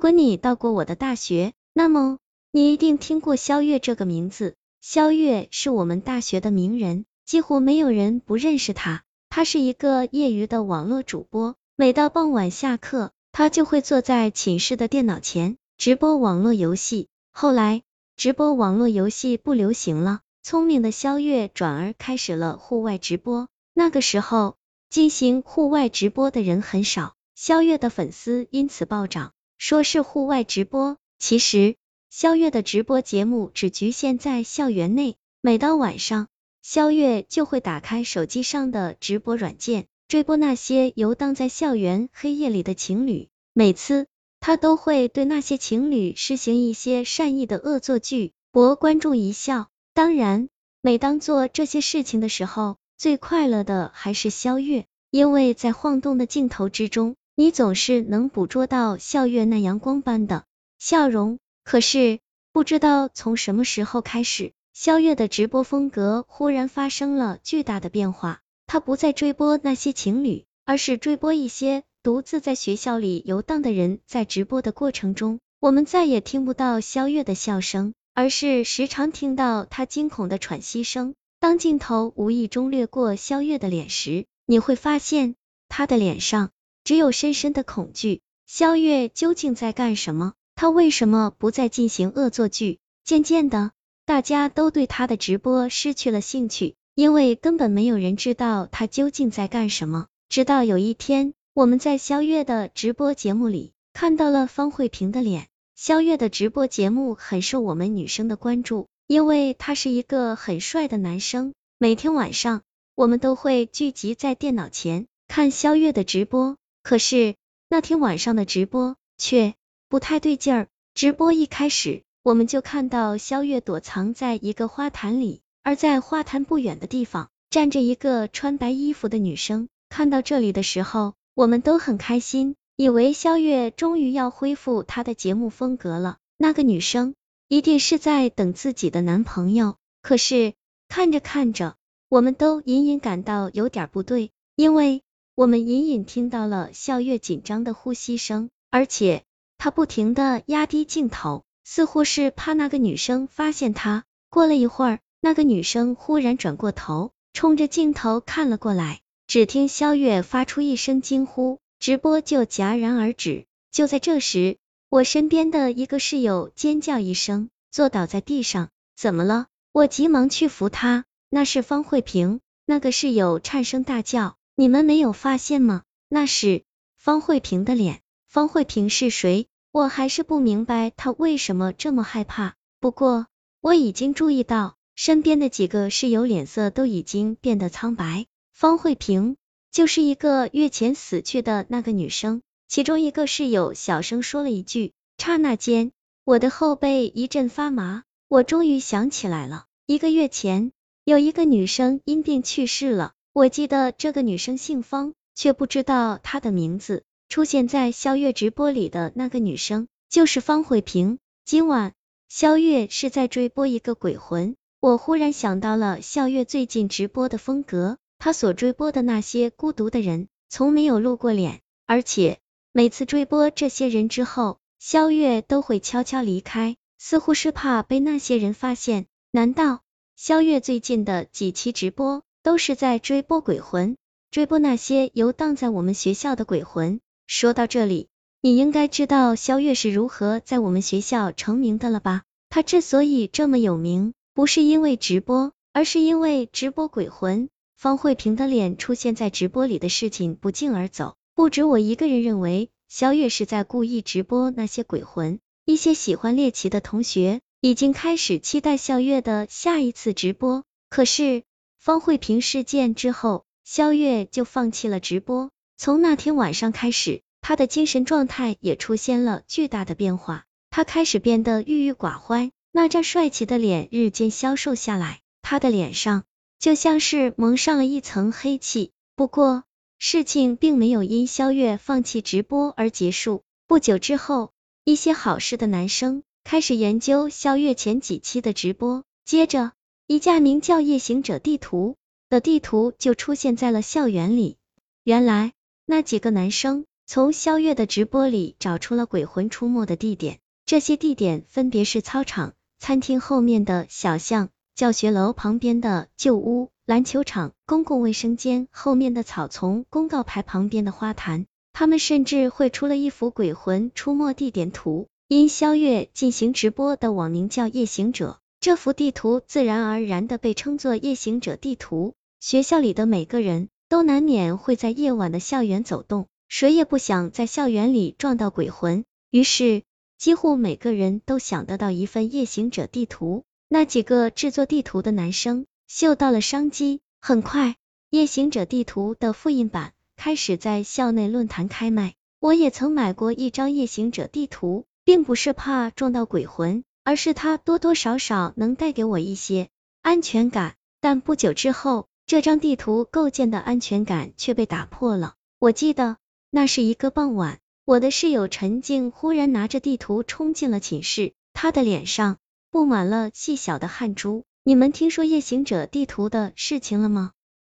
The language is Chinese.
如果你到过我的大学，那么你一定听过肖月这个名字。肖月是我们大学的名人，几乎没有人不认识他。他是一个业余的网络主播，每到傍晚下课，他就会坐在寝室的电脑前直播网络游戏。后来，直播网络游戏不流行了，聪明的肖月转而开始了户外直播。那个时候，进行户外直播的人很少，肖月的粉丝因此暴涨。说是户外直播，其实肖月的直播节目只局限在校园内。每到晚上，肖月就会打开手机上的直播软件，追播那些游荡在校园黑夜里的情侣。每次他都会对那些情侣施行一些善意的恶作剧，博观众一笑。当然，每当做这些事情的时候，最快乐的还是肖月，因为在晃动的镜头之中。你总是能捕捉到笑月那阳光般的笑容，可是不知道从什么时候开始，肖月的直播风格忽然发生了巨大的变化。他不再追播那些情侣，而是追播一些独自在学校里游荡的人。在直播的过程中，我们再也听不到肖月的笑声，而是时常听到他惊恐的喘息声。当镜头无意中掠过肖月的脸时，你会发现他的脸上。只有深深的恐惧。肖月究竟在干什么？他为什么不再进行恶作剧？渐渐的，大家都对他的直播失去了兴趣，因为根本没有人知道他究竟在干什么。直到有一天，我们在肖月的直播节目里看到了方慧萍的脸。肖月的直播节目很受我们女生的关注，因为他是一个很帅的男生。每天晚上，我们都会聚集在电脑前看肖月的直播。可是那天晚上的直播却不太对劲儿。直播一开始，我们就看到肖月躲藏在一个花坛里，而在花坛不远的地方站着一个穿白衣服的女生。看到这里的时候，我们都很开心，以为肖月终于要恢复她的节目风格了。那个女生一定是在等自己的男朋友。可是看着看着，我们都隐隐感到有点不对，因为。我们隐隐听到了笑月紧张的呼吸声，而且他不停的压低镜头，似乎是怕那个女生发现他。过了一会儿，那个女生忽然转过头，冲着镜头看了过来。只听肖月发出一声惊呼，直播就戛然而止。就在这时，我身边的一个室友尖叫一声，坐倒在地上。怎么了？我急忙去扶他。那是方慧萍。那个室友颤声大叫。你们没有发现吗？那是方慧萍的脸。方慧萍是谁？我还是不明白她为什么这么害怕。不过我已经注意到，身边的几个室友脸色都已经变得苍白。方慧萍就是一个月前死去的那个女生。其中一个室友小声说了一句，刹那间，我的后背一阵发麻。我终于想起来了，一个月前有一个女生因病去世了。我记得这个女生姓方，却不知道她的名字。出现在肖月直播里的那个女生就是方慧萍。今晚肖月是在追播一个鬼魂。我忽然想到了肖月最近直播的风格，她所追播的那些孤独的人，从没有露过脸，而且每次追播这些人之后，肖月都会悄悄离开，似乎是怕被那些人发现。难道肖月最近的几期直播？都是在追播鬼魂，追播那些游荡在我们学校的鬼魂。说到这里，你应该知道肖月是如何在我们学校成名的了吧？他之所以这么有名，不是因为直播，而是因为直播鬼魂。方慧萍的脸出现在直播里的事情不胫而走，不止我一个人认为肖月是在故意直播那些鬼魂。一些喜欢猎奇的同学已经开始期待肖月的下一次直播，可是。方慧萍事件之后，肖月就放弃了直播。从那天晚上开始，他的精神状态也出现了巨大的变化。他开始变得郁郁寡欢，那张帅气的脸日渐消瘦下来，他的脸上就像是蒙上了一层黑气。不过，事情并没有因肖月放弃直播而结束。不久之后，一些好事的男生开始研究肖月前几期的直播，接着。一架名叫“夜行者地图”的地图就出现在了校园里。原来，那几个男生从肖月的直播里找出了鬼魂出没的地点，这些地点分别是操场、餐厅后面的小巷、教学楼旁边的旧屋、篮球场、公共卫生间后面的草丛、公告牌旁边的花坛。他们甚至绘出了一幅鬼魂出没地点图。因肖月进行直播的网名叫夜行者，这幅地图自然而然的被称作夜行者地图。学校里的每个人都难免会在夜晚的校园走动。谁也不想在校园里撞到鬼魂，于是几乎每个人都想得到一份夜行者地图。那几个制作地图的男生嗅到了商机，很快夜行者地图的复印版开始在校内论坛开卖。我也曾买过一张夜行者地图，并不是怕撞到鬼魂，而是它多多少少能带给我一些安全感。但不久之后，这张地图构建的安全感却被打破了。我记得。那是一个傍晚，我的室友陈静忽然拿着地图冲进了寝室，她的脸上布满了细小的汗珠。你们听说夜行者地图的事情了吗？